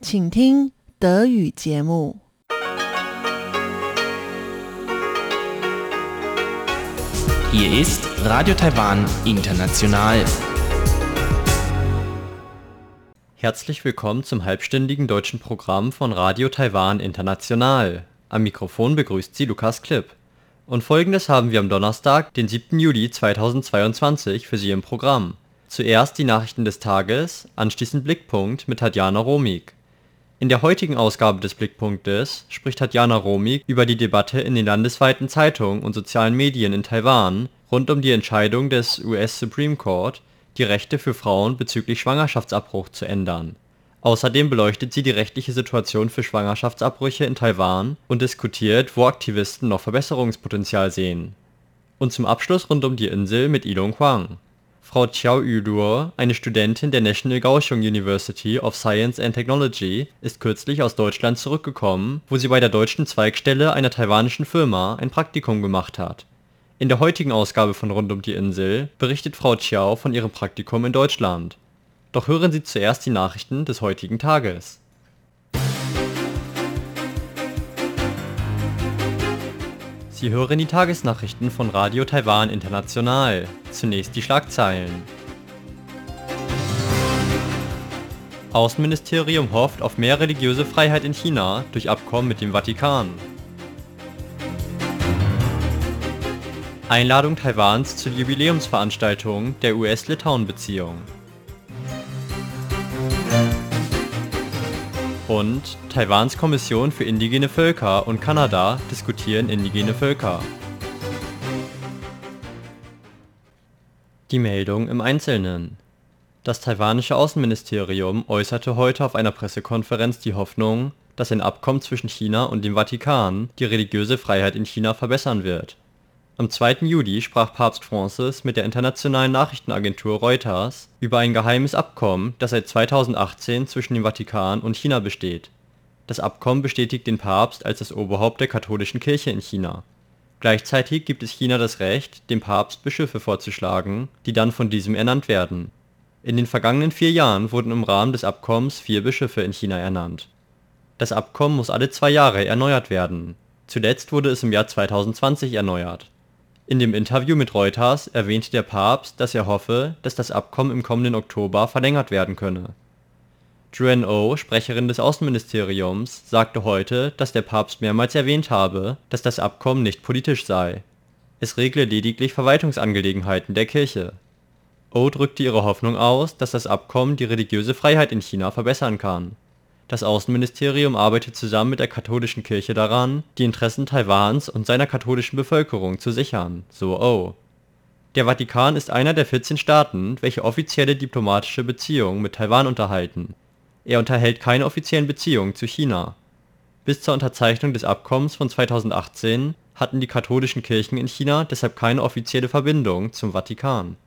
请听德语节目。 Hier ist Radio Taiwan International. Herzlich willkommen zum halbstündigen deutschen Programm von Radio Taiwan International. Am Mikrofon begrüßt Sie Lukas Klipp. Und folgendes haben wir am Donnerstag, den 7. Juli 2022 für Sie im Programm. Zuerst die Nachrichten des Tages, anschließend Blickpunkt mit Tatjana Romig. In der heutigen Ausgabe des Blickpunktes spricht Tatjana Romig über die Debatte in den landesweiten Zeitungen und sozialen Medien in Taiwan rund um die Entscheidung des US Supreme Court, die Rechte für Frauen bezüglich Schwangerschaftsabbruch zu ändern. Außerdem beleuchtet sie die rechtliche Situation für Schwangerschaftsabbrüche in Taiwan und diskutiert, wo Aktivisten noch Verbesserungspotenzial sehen. Und zum Abschluss rund um die Insel mit Ilong Huang. Frau Chiao Yuduo, eine Studentin der National Kaohsiung University of Science and Technology, ist kürzlich aus Deutschland zurückgekommen, wo sie bei der deutschen Zweigstelle einer taiwanischen Firma ein Praktikum gemacht hat. In der heutigen Ausgabe von Rund um die Insel berichtet Frau Chiao von ihrem Praktikum in Deutschland. Doch hören Sie zuerst die Nachrichten des heutigen Tages. Sie hören die Tagesnachrichten von Radio Taiwan International. Zunächst die Schlagzeilen. Außenministerium hofft auf mehr religiöse Freiheit in China durch Abkommen mit dem Vatikan. Einladung Taiwans zur Jubiläumsveranstaltung der US-Litauen-Beziehung. Und Taiwans Kommission für indigene Völker und Kanada diskutieren indigene Völker. Die Meldung im Einzelnen. Das taiwanische Außenministerium äußerte heute auf einer Pressekonferenz die Hoffnung, dass ein Abkommen zwischen China und dem Vatikan die religiöse Freiheit in China verbessern wird. Am 2. Juli sprach Papst Francis mit der internationalen Nachrichtenagentur Reuters über ein geheimes Abkommen, das seit 2018 zwischen dem Vatikan und China besteht. Das Abkommen bestätigt den Papst als das Oberhaupt der katholischen Kirche in China. Gleichzeitig gibt es China das Recht, dem Papst Bischöfe vorzuschlagen, die dann von diesem ernannt werden. In den vergangenen vier Jahren wurden im Rahmen des Abkommens vier Bischöfe in China ernannt. Das Abkommen muss alle zwei Jahre erneuert werden. Zuletzt wurde es im Jahr 2020 erneuert. In dem Interview mit Reuters erwähnte der Papst, dass er hoffe, dass das Abkommen im kommenden Oktober verlängert werden könne. Joanne O, Sprecherin des Außenministeriums, sagte heute, dass der Papst mehrmals erwähnt habe, dass das Abkommen nicht politisch sei. Es regle lediglich Verwaltungsangelegenheiten der Kirche. O drückte ihre Hoffnung aus, dass das Abkommen die religiöse Freiheit in China verbessern kann. Das Außenministerium arbeitet zusammen mit der katholischen Kirche daran, die Interessen Taiwans und seiner katholischen Bevölkerung zu sichern, so O. Der Vatikan ist einer der 14 Staaten, welche offizielle diplomatische Beziehungen mit Taiwan unterhalten. Er unterhält keine offiziellen Beziehungen zu China. Bis zur Unterzeichnung des Abkommens von 2018 hatten die katholischen Kirchen in China deshalb keine offizielle Verbindung zum Vatikan.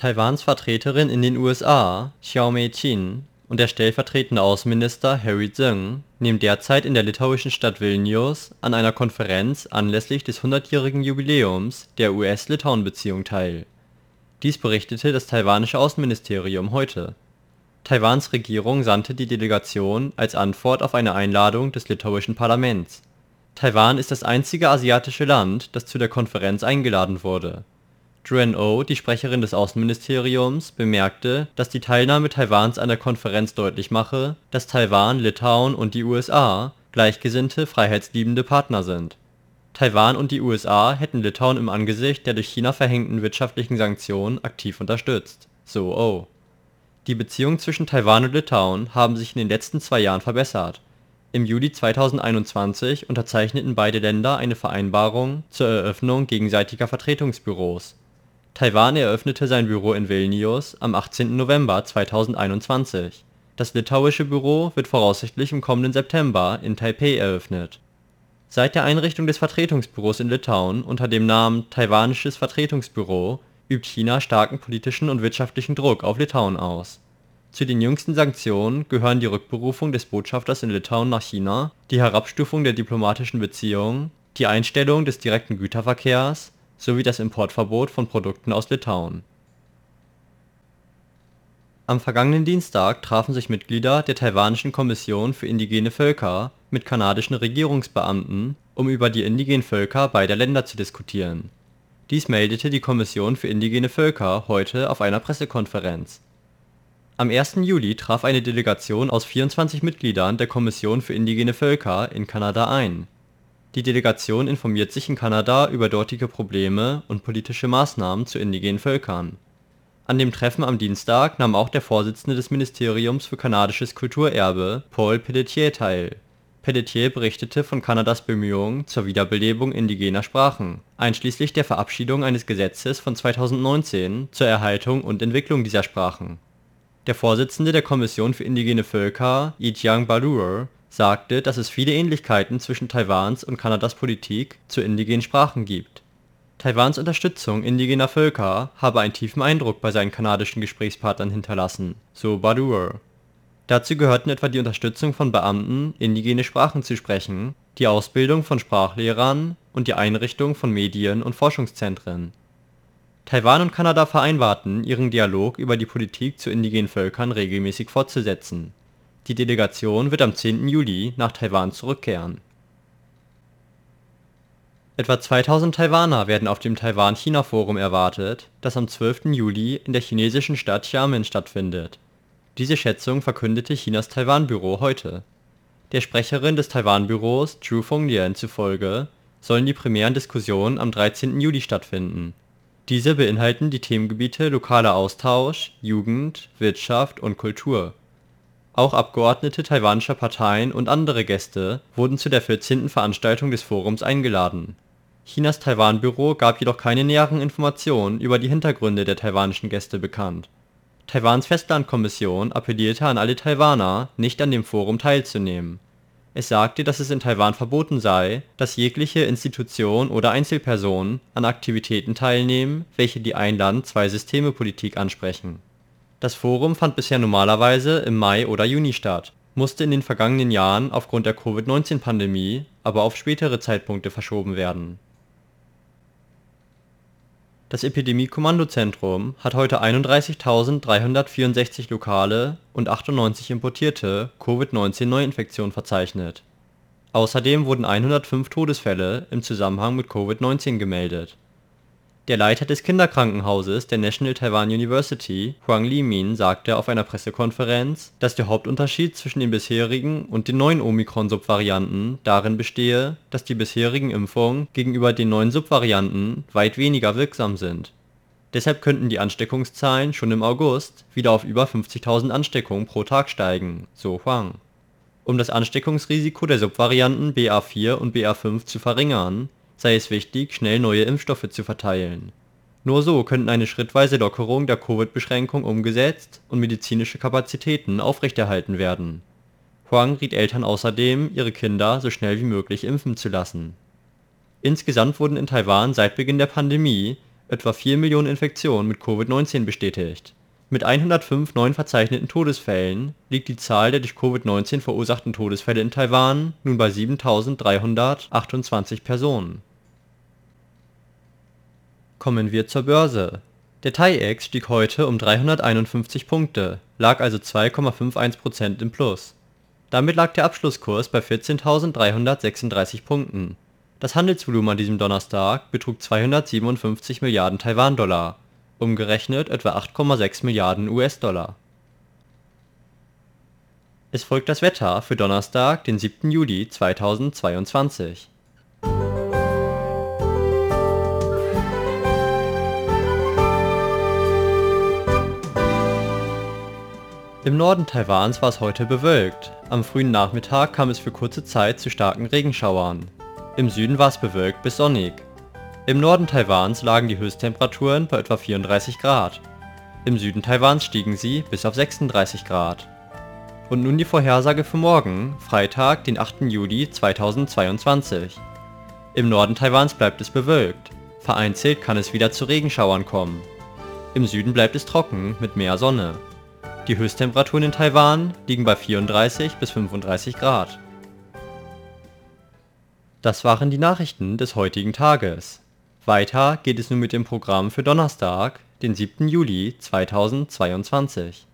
Taiwans Vertreterin in den USA, Xiao Mei-Chin, und der stellvertretende Außenminister Harry Zeng nehmen derzeit in der litauischen Stadt Vilnius an einer Konferenz anlässlich des 100-jährigen Jubiläums der US-Litauen-Beziehung teil. Dies berichtete das taiwanische Außenministerium heute. Taiwans Regierung sandte die Delegation als Antwort auf eine Einladung des litauischen Parlaments. Taiwan ist das einzige asiatische Land, das zu der Konferenz eingeladen wurde. Joanne O, die Sprecherin des Außenministeriums, bemerkte, dass die Teilnahme Taiwans an der Konferenz deutlich mache, dass Taiwan, Litauen und die USA gleichgesinnte, freiheitsliebende Partner sind. Taiwan und die USA hätten Litauen im Angesicht der durch China verhängten wirtschaftlichen Sanktionen aktiv unterstützt, so O. Die Beziehungen zwischen Taiwan und Litauen haben sich in den letzten zwei Jahren verbessert. Im Juli 2021 unterzeichneten beide Länder eine Vereinbarung zur Eröffnung gegenseitiger Vertretungsbüros. Taiwan eröffnete sein Büro in Vilnius am 18. November 2021. Das litauische Büro wird voraussichtlich im kommenden September in Taipeh eröffnet. Seit der Einrichtung des Vertretungsbüros in Litauen unter dem Namen Taiwanisches Vertretungsbüro übt China starken politischen und wirtschaftlichen Druck auf Litauen aus. Zu den jüngsten Sanktionen gehören die Rückberufung des Botschafters in Litauen nach China, die Herabstufung der diplomatischen Beziehungen, die Einstellung des direkten Güterverkehrs sowie das Importverbot von Produkten aus Litauen. Am vergangenen Dienstag trafen sich Mitglieder der taiwanischen Kommission für indigene Völker mit kanadischen Regierungsbeamten, um über die indigenen Völker beider Länder zu diskutieren. Dies meldete die Kommission für indigene Völker heute auf einer Pressekonferenz. Am 1. Juli traf eine Delegation aus 24 Mitgliedern der Kommission für indigene Völker in Kanada ein. Die Delegation informiert sich in Kanada über dortige Probleme und politische Maßnahmen zu indigenen Völkern an dem Treffen am Dienstag nahm auch der Vorsitzende des Ministeriums für kanadisches Kulturerbe, Paul Pelletier teil. Pelletier berichtete von Kanadas Bemühungen zur Wiederbelebung indigener Sprachen, einschließlich der Verabschiedung eines Gesetzes von 2019 zur Erhaltung und Entwicklung dieser Sprachen. Der Vorsitzende der Kommission für indigene Völker, Yijiang Balure, sagte, dass es viele Ähnlichkeiten zwischen Taiwans und Kanadas Politik zu indigenen Sprachen gibt Taiwans Unterstützung indigener Völker habe einen tiefen Eindruck bei seinen kanadischen Gesprächspartnern hinterlassen, so Badoer. Dazu gehörten etwa die Unterstützung von Beamten, indigene Sprachen zu sprechen, die Ausbildung von Sprachlehrern und die Einrichtung von Medien und Forschungszentren. Taiwan und Kanada vereinbarten, ihren Dialog über die Politik zu indigenen Völkern regelmäßig fortzusetzen. Die Delegation wird am 10. Juli nach Taiwan zurückkehren Etwa 2000 Taiwaner werden auf dem Taiwan-China-Forum erwartet, das am 12. Juli in der chinesischen Stadt Xiamen stattfindet. Diese Schätzung verkündete Chinas Taiwan-Büro heute. Der Sprecherin des Taiwan-Büros Zhu Fenglian zufolge sollen die primären Diskussionen am 13. Juli stattfinden. Diese beinhalten die Themengebiete lokaler Austausch, Jugend, Wirtschaft und Kultur. Auch Abgeordnete taiwanischer Parteien und andere Gäste wurden zu der 14. Veranstaltung des Forums eingeladen Chinas Taiwan-Büro gab jedoch keine näheren Informationen über die Hintergründe der taiwanischen Gäste bekannt. Taiwans Festlandkommission appellierte an alle Taiwaner, nicht an dem Forum teilzunehmen. Es sagte, dass es in Taiwan verboten sei, dass jegliche Institution oder Einzelperson an Aktivitäten teilnehmen, welche die Ein-Land-Zwei-Systeme-Politik ansprechen. Das Forum fand bisher normalerweise im Mai oder Juni statt, musste in den vergangenen Jahren aufgrund der Covid-19-Pandemie aber auf spätere Zeitpunkte verschoben werden das Epidemie-Kommandozentrum hat heute 31.364 lokale und 98 importierte Covid-19-Neuinfektionen verzeichnet. Außerdem wurden 105 Todesfälle im Zusammenhang mit Covid-19 gemeldet der Leiter des Kinderkrankenhauses der National Taiwan University, Huang Limin, sagte auf einer Pressekonferenz, dass der Hauptunterschied zwischen den bisherigen und den neuen Omikron-Subvarianten darin bestehe, dass die bisherigen Impfungen gegenüber den neuen Subvarianten weit weniger wirksam sind. Deshalb könnten die Ansteckungszahlen schon im August wieder auf über 50.000 Ansteckungen pro Tag steigen, so Huang. Um das Ansteckungsrisiko der Subvarianten BA4 und BA5 zu verringern sei es wichtig, schnell neue Impfstoffe zu verteilen. Nur so könnten eine schrittweise Lockerung der Covid-Beschränkung umgesetzt und medizinische Kapazitäten aufrechterhalten werden. Huang riet Eltern außerdem, ihre Kinder so schnell wie möglich impfen zu lassen. Insgesamt wurden in Taiwan seit Beginn der Pandemie etwa 4 Millionen Infektionen mit Covid-19 bestätigt. Mit 105 neuen verzeichneten Todesfällen liegt die Zahl der durch Covid-19 verursachten Todesfälle in Taiwan nun bei 7.328 Personen Kommen wir zur Börse. Der TAIEX stieg heute um 351 Punkte, lag also 2,51% im Plus. Damit lag der Abschlusskurs bei 14.336 Punkten. Das Handelsvolumen an diesem Donnerstag betrug 257 Milliarden Taiwan-Dollar, umgerechnet etwa 8,6 Milliarden US-Dollar. Es folgt das Wetter für Donnerstag, den 7. Juli 2022 Im Norden Taiwans war es heute bewölkt. Am frühen Nachmittag kam es für kurze Zeit zu starken Regenschauern. Im Süden war es bewölkt bis sonnig. Im Norden Taiwans lagen die Höchsttemperaturen bei etwa 34 Grad. Im Süden Taiwans stiegen sie bis auf 36 Grad. Und nun die Vorhersage für morgen, Freitag, den 8. Juli 2022. Im Norden Taiwans bleibt es bewölkt. Vereinzelt kann es wieder zu Regenschauern kommen. Im Süden bleibt es trocken mit mehr Sonne. Die Höchsttemperaturen in Taiwan liegen bei 34 bis 35 Grad. Das waren die Nachrichten des heutigen Tages. Weiter geht es nun mit dem Programm für Donnerstag, den 7. Juli 2022